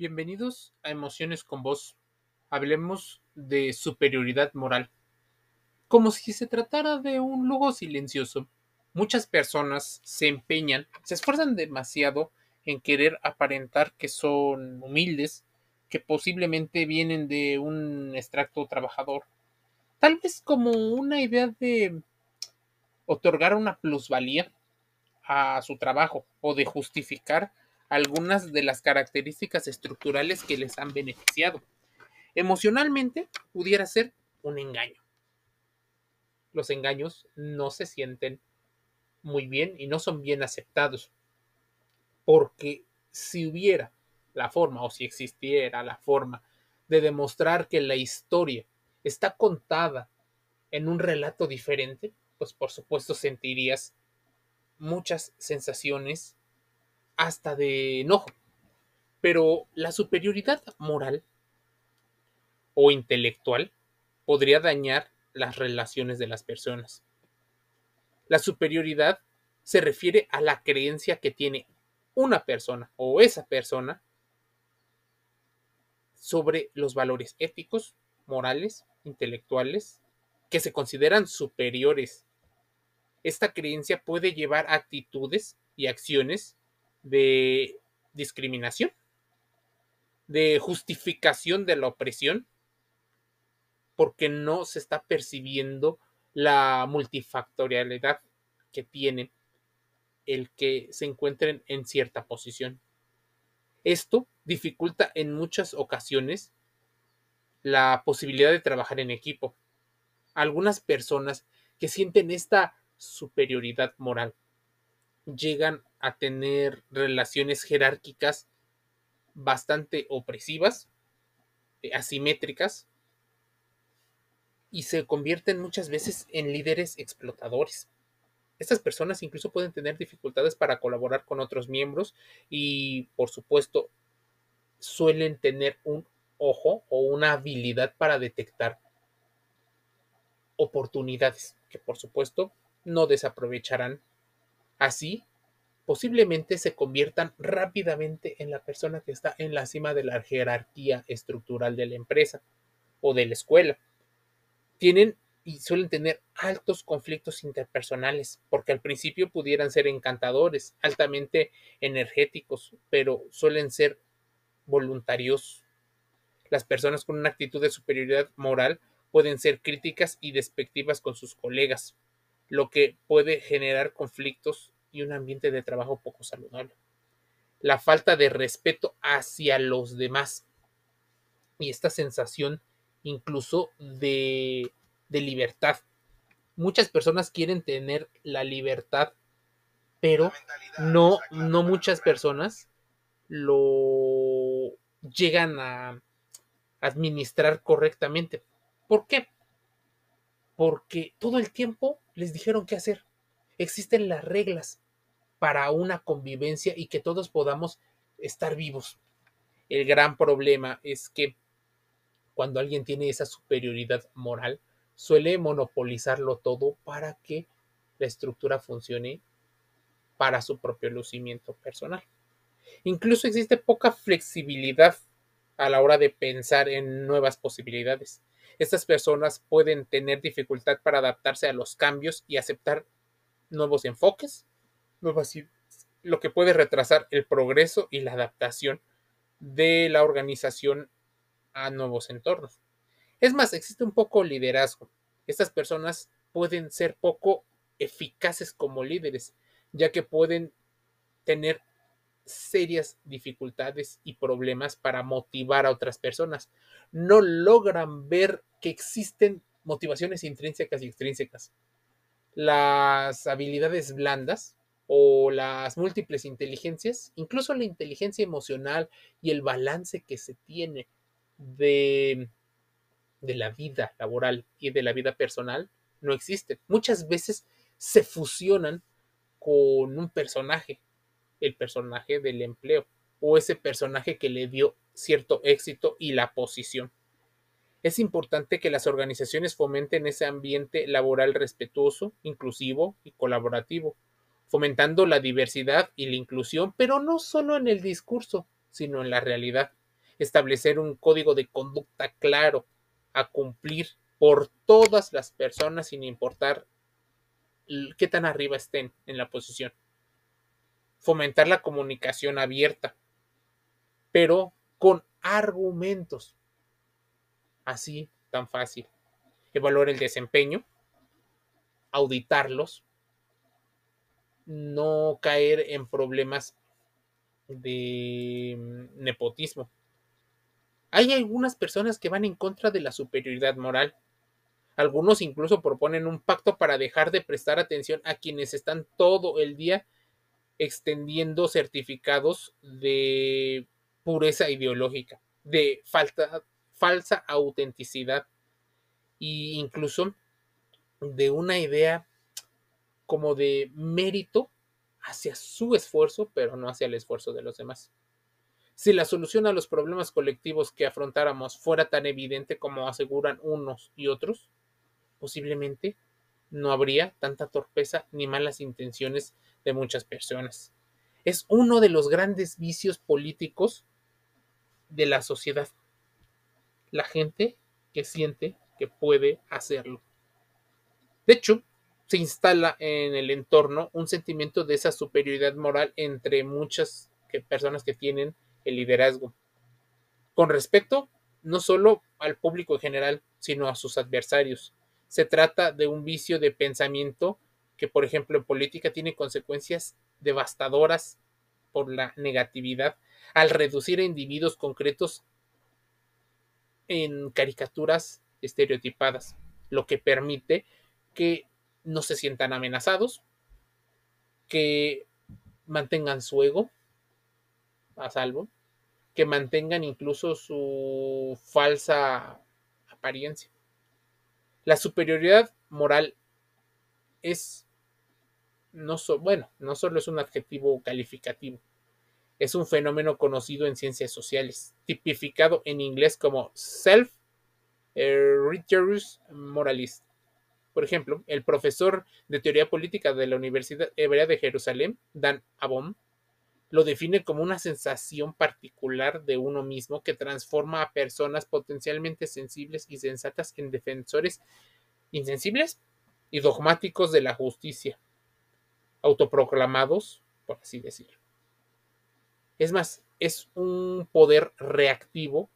Bienvenidos a Emociones con Vos. Hablemos de superioridad moral. Como si se tratara de un lujo silencioso. Muchas personas se empeñan, se esfuerzan demasiado en querer aparentar que son humildes, que posiblemente vienen de un extracto trabajador. Tal vez como una idea de otorgar una plusvalía a su trabajo o de justificar algunas de las características estructurales que les han beneficiado. Emocionalmente pudiera ser un engaño. Los engaños no se sienten muy bien y no son bien aceptados. Porque si hubiera la forma o si existiera la forma de demostrar que la historia está contada en un relato diferente, pues por supuesto sentirías muchas sensaciones hasta de enojo. Pero la superioridad moral o intelectual podría dañar las relaciones de las personas. La superioridad se refiere a la creencia que tiene una persona o esa persona sobre los valores éticos, morales, intelectuales, que se consideran superiores. Esta creencia puede llevar actitudes y acciones de discriminación, de justificación de la opresión, porque no se está percibiendo la multifactorialidad que tiene el que se encuentren en cierta posición. Esto dificulta en muchas ocasiones la posibilidad de trabajar en equipo. Algunas personas que sienten esta superioridad moral llegan a tener relaciones jerárquicas bastante opresivas, eh, asimétricas, y se convierten muchas veces en líderes explotadores. Estas personas incluso pueden tener dificultades para colaborar con otros miembros y, por supuesto, suelen tener un ojo o una habilidad para detectar oportunidades que, por supuesto, no desaprovecharán. Así, posiblemente se conviertan rápidamente en la persona que está en la cima de la jerarquía estructural de la empresa o de la escuela. Tienen y suelen tener altos conflictos interpersonales, porque al principio pudieran ser encantadores, altamente energéticos, pero suelen ser voluntarios. Las personas con una actitud de superioridad moral pueden ser críticas y despectivas con sus colegas, lo que puede generar conflictos y un ambiente de trabajo poco saludable. La falta de respeto hacia los demás y esta sensación incluso de, de libertad. Muchas personas quieren tener la libertad, pero no, no muchas personas lo llegan a administrar correctamente. ¿Por qué? Porque todo el tiempo les dijeron qué hacer existen las reglas para una convivencia y que todos podamos estar vivos. El gran problema es que cuando alguien tiene esa superioridad moral, suele monopolizarlo todo para que la estructura funcione para su propio lucimiento personal. Incluso existe poca flexibilidad a la hora de pensar en nuevas posibilidades. Estas personas pueden tener dificultad para adaptarse a los cambios y aceptar nuevos enfoques, nuevas, lo que puede retrasar el progreso y la adaptación de la organización a nuevos entornos. Es más, existe un poco liderazgo. Estas personas pueden ser poco eficaces como líderes, ya que pueden tener serias dificultades y problemas para motivar a otras personas. No logran ver que existen motivaciones intrínsecas y extrínsecas las habilidades blandas o las múltiples inteligencias, incluso la inteligencia emocional y el balance que se tiene de, de la vida laboral y de la vida personal, no existen. Muchas veces se fusionan con un personaje, el personaje del empleo o ese personaje que le dio cierto éxito y la posición. Es importante que las organizaciones fomenten ese ambiente laboral respetuoso, inclusivo y colaborativo, fomentando la diversidad y la inclusión, pero no solo en el discurso, sino en la realidad. establecer un código de conducta claro a cumplir por todas las personas sin importar qué tan arriba estén en la posición. Fomentar la comunicación abierta, pero con argumentos. Así, tan fácil. Evaluar el desempeño, auditarlos, no caer en problemas de mm, nepotismo. Hay algunas personas que van en contra de la superioridad moral. Algunos incluso proponen un pacto para dejar de prestar atención a quienes están todo el día extendiendo certificados de pureza ideológica, de falta, falsa autenticidad e incluso de una idea como de mérito hacia su esfuerzo, pero no hacia el esfuerzo de los demás. Si la solución a los problemas colectivos que afrontáramos fuera tan evidente como aseguran unos y otros, posiblemente no habría tanta torpeza ni malas intenciones de muchas personas. Es uno de los grandes vicios políticos de la sociedad. La gente que siente que puede hacerlo. De hecho, se instala en el entorno un sentimiento de esa superioridad moral entre muchas personas que tienen el liderazgo. Con respecto no solo al público en general, sino a sus adversarios. Se trata de un vicio de pensamiento que, por ejemplo, en política tiene consecuencias devastadoras por la negatividad al reducir a individuos concretos en caricaturas estereotipadas, lo que permite que no se sientan amenazados, que mantengan su ego a salvo, que mantengan incluso su falsa apariencia. La superioridad moral es no bueno, no solo es un adjetivo calificativo, es un fenómeno conocido en ciencias sociales, tipificado en inglés como self righteous moralist. Por ejemplo, el profesor de teoría política de la Universidad Hebrea de Jerusalén, Dan Abom, lo define como una sensación particular de uno mismo que transforma a personas potencialmente sensibles y sensatas en defensores insensibles y dogmáticos de la justicia, autoproclamados, por así decirlo. Es más, es un poder reactivo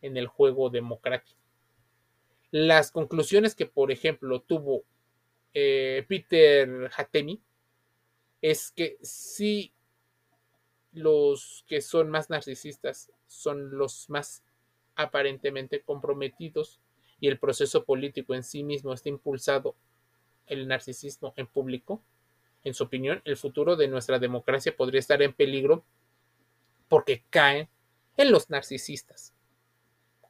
en el juego democrático. Las conclusiones que, por ejemplo, tuvo eh, Peter Hatemi es que si los que son más narcisistas son los más aparentemente comprometidos y el proceso político en sí mismo está impulsado el narcisismo en público, en su opinión, el futuro de nuestra democracia podría estar en peligro porque caen en los narcisistas,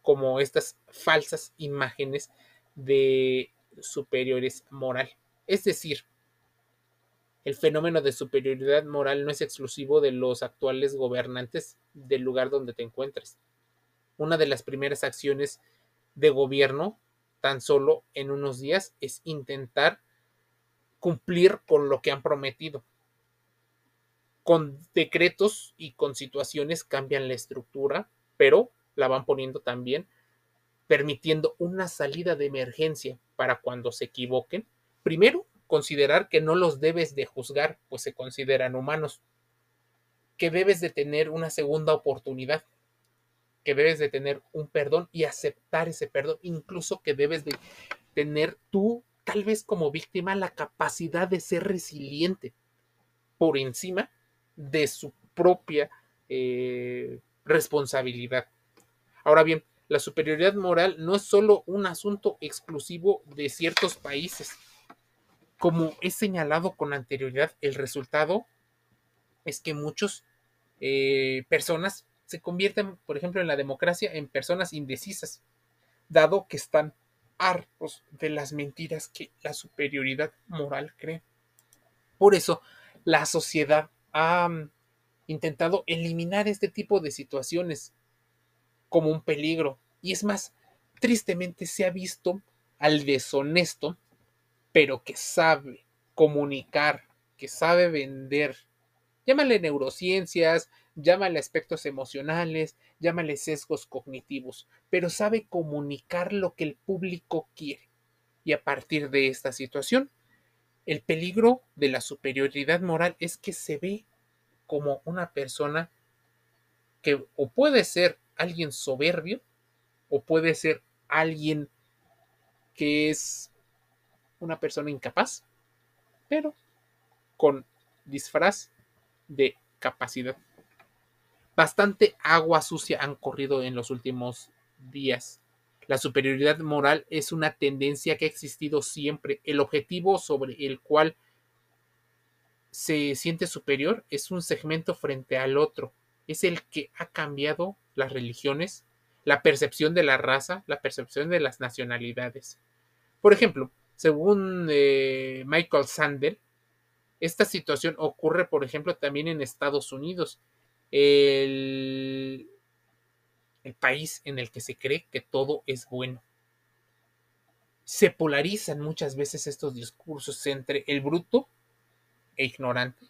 como estas falsas imágenes de superiores moral. Es decir, el fenómeno de superioridad moral no es exclusivo de los actuales gobernantes del lugar donde te encuentres. Una de las primeras acciones de gobierno, tan solo en unos días, es intentar cumplir con lo que han prometido. Con decretos y con situaciones cambian la estructura, pero la van poniendo también, permitiendo una salida de emergencia para cuando se equivoquen. Primero, considerar que no los debes de juzgar, pues se consideran humanos, que debes de tener una segunda oportunidad, que debes de tener un perdón y aceptar ese perdón, incluso que debes de tener tú, tal vez como víctima, la capacidad de ser resiliente por encima de su propia eh, responsabilidad. Ahora bien, la superioridad moral no es solo un asunto exclusivo de ciertos países como he señalado con anterioridad, el resultado es que muchas eh, personas se convierten, por ejemplo, en la democracia en personas indecisas, dado que están hartos de las mentiras que la superioridad moral cree. Por eso, la sociedad ha intentado eliminar este tipo de situaciones como un peligro. Y es más, tristemente se ha visto al deshonesto pero que sabe comunicar, que sabe vender. Llámale neurociencias, llámale aspectos emocionales, llámale sesgos cognitivos, pero sabe comunicar lo que el público quiere. Y a partir de esta situación, el peligro de la superioridad moral es que se ve como una persona que o puede ser alguien soberbio o puede ser alguien que es una persona incapaz, pero con disfraz de capacidad. Bastante agua sucia han corrido en los últimos días. La superioridad moral es una tendencia que ha existido siempre. El objetivo sobre el cual se siente superior es un segmento frente al otro. Es el que ha cambiado las religiones, la percepción de la raza, la percepción de las nacionalidades. Por ejemplo, según eh, Michael Sandel, esta situación ocurre, por ejemplo, también en Estados Unidos, el, el país en el que se cree que todo es bueno. Se polarizan muchas veces estos discursos entre el bruto e ignorante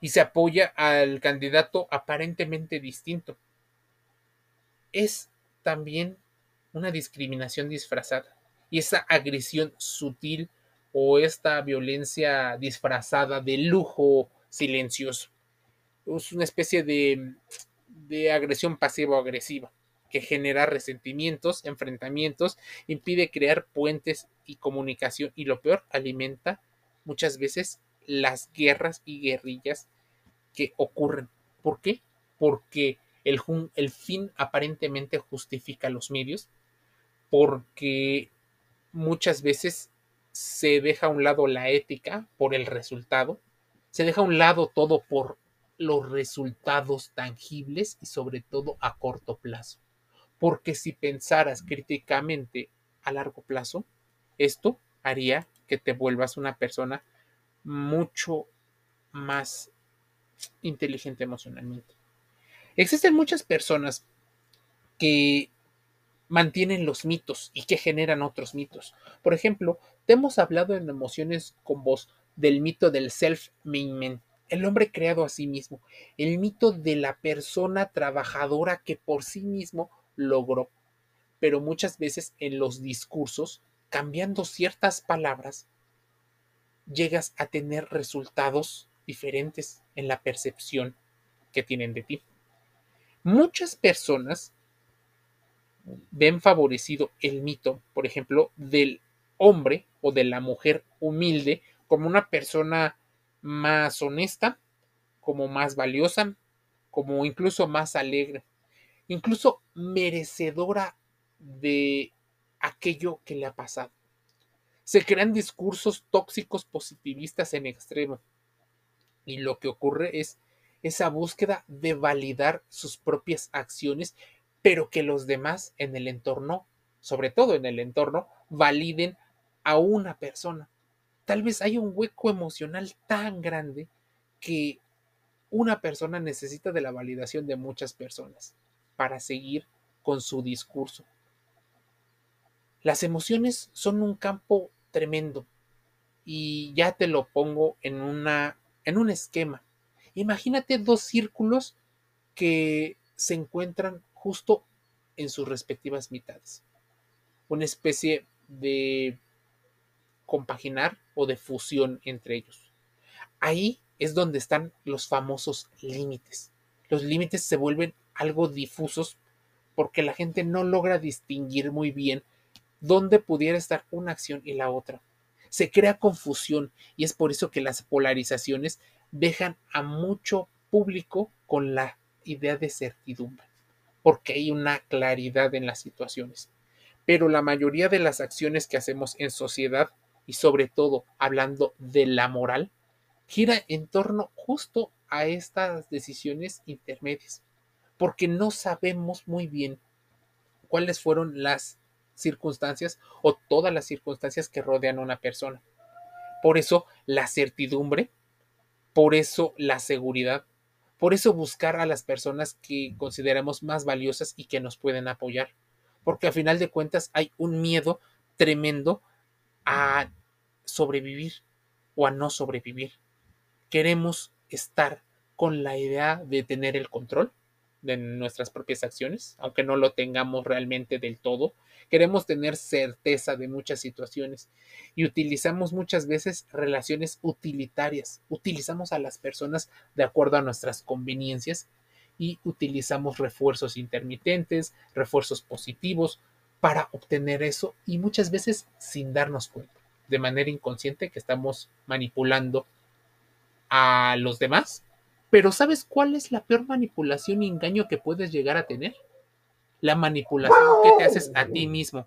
y se apoya al candidato aparentemente distinto. Es también una discriminación disfrazada y esa agresión sutil o esta violencia disfrazada de lujo silencioso. Es una especie de, de agresión pasivo-agresiva que genera resentimientos, enfrentamientos, impide crear puentes y comunicación y lo peor, alimenta muchas veces las guerras y guerrillas que ocurren. ¿Por qué? Porque el, el fin aparentemente justifica los medios, porque muchas veces se deja a un lado la ética por el resultado, se deja a un lado todo por los resultados tangibles y sobre todo a corto plazo. Porque si pensaras críticamente a largo plazo, esto haría que te vuelvas una persona mucho más inteligente emocionalmente. Existen muchas personas que mantienen los mitos y que generan otros mitos. Por ejemplo, te hemos hablado en emociones con vos del mito del self-made el hombre creado a sí mismo, el mito de la persona trabajadora que por sí mismo logró. Pero muchas veces en los discursos, cambiando ciertas palabras, llegas a tener resultados diferentes en la percepción que tienen de ti. Muchas personas ven favorecido el mito, por ejemplo, del hombre o de la mujer humilde como una persona más honesta, como más valiosa, como incluso más alegre, incluso merecedora de aquello que le ha pasado. Se crean discursos tóxicos positivistas en extremo. Y lo que ocurre es esa búsqueda de validar sus propias acciones pero que los demás en el entorno, sobre todo en el entorno, validen a una persona. Tal vez hay un hueco emocional tan grande que una persona necesita de la validación de muchas personas para seguir con su discurso. Las emociones son un campo tremendo y ya te lo pongo en una en un esquema. Imagínate dos círculos que se encuentran justo en sus respectivas mitades. Una especie de compaginar o de fusión entre ellos. Ahí es donde están los famosos límites. Los límites se vuelven algo difusos porque la gente no logra distinguir muy bien dónde pudiera estar una acción y la otra. Se crea confusión y es por eso que las polarizaciones dejan a mucho público con la idea de certidumbre porque hay una claridad en las situaciones. Pero la mayoría de las acciones que hacemos en sociedad y sobre todo hablando de la moral, gira en torno justo a estas decisiones intermedias, porque no sabemos muy bien cuáles fueron las circunstancias o todas las circunstancias que rodean a una persona. Por eso la certidumbre, por eso la seguridad, por eso buscar a las personas que consideramos más valiosas y que nos pueden apoyar. Porque a final de cuentas hay un miedo tremendo a sobrevivir o a no sobrevivir. Queremos estar con la idea de tener el control de nuestras propias acciones, aunque no lo tengamos realmente del todo. Queremos tener certeza de muchas situaciones y utilizamos muchas veces relaciones utilitarias. Utilizamos a las personas de acuerdo a nuestras conveniencias y utilizamos refuerzos intermitentes, refuerzos positivos para obtener eso y muchas veces sin darnos cuenta, de manera inconsciente que estamos manipulando a los demás pero ¿sabes cuál es la peor manipulación y engaño que puedes llegar a tener? La manipulación que te haces a ti mismo.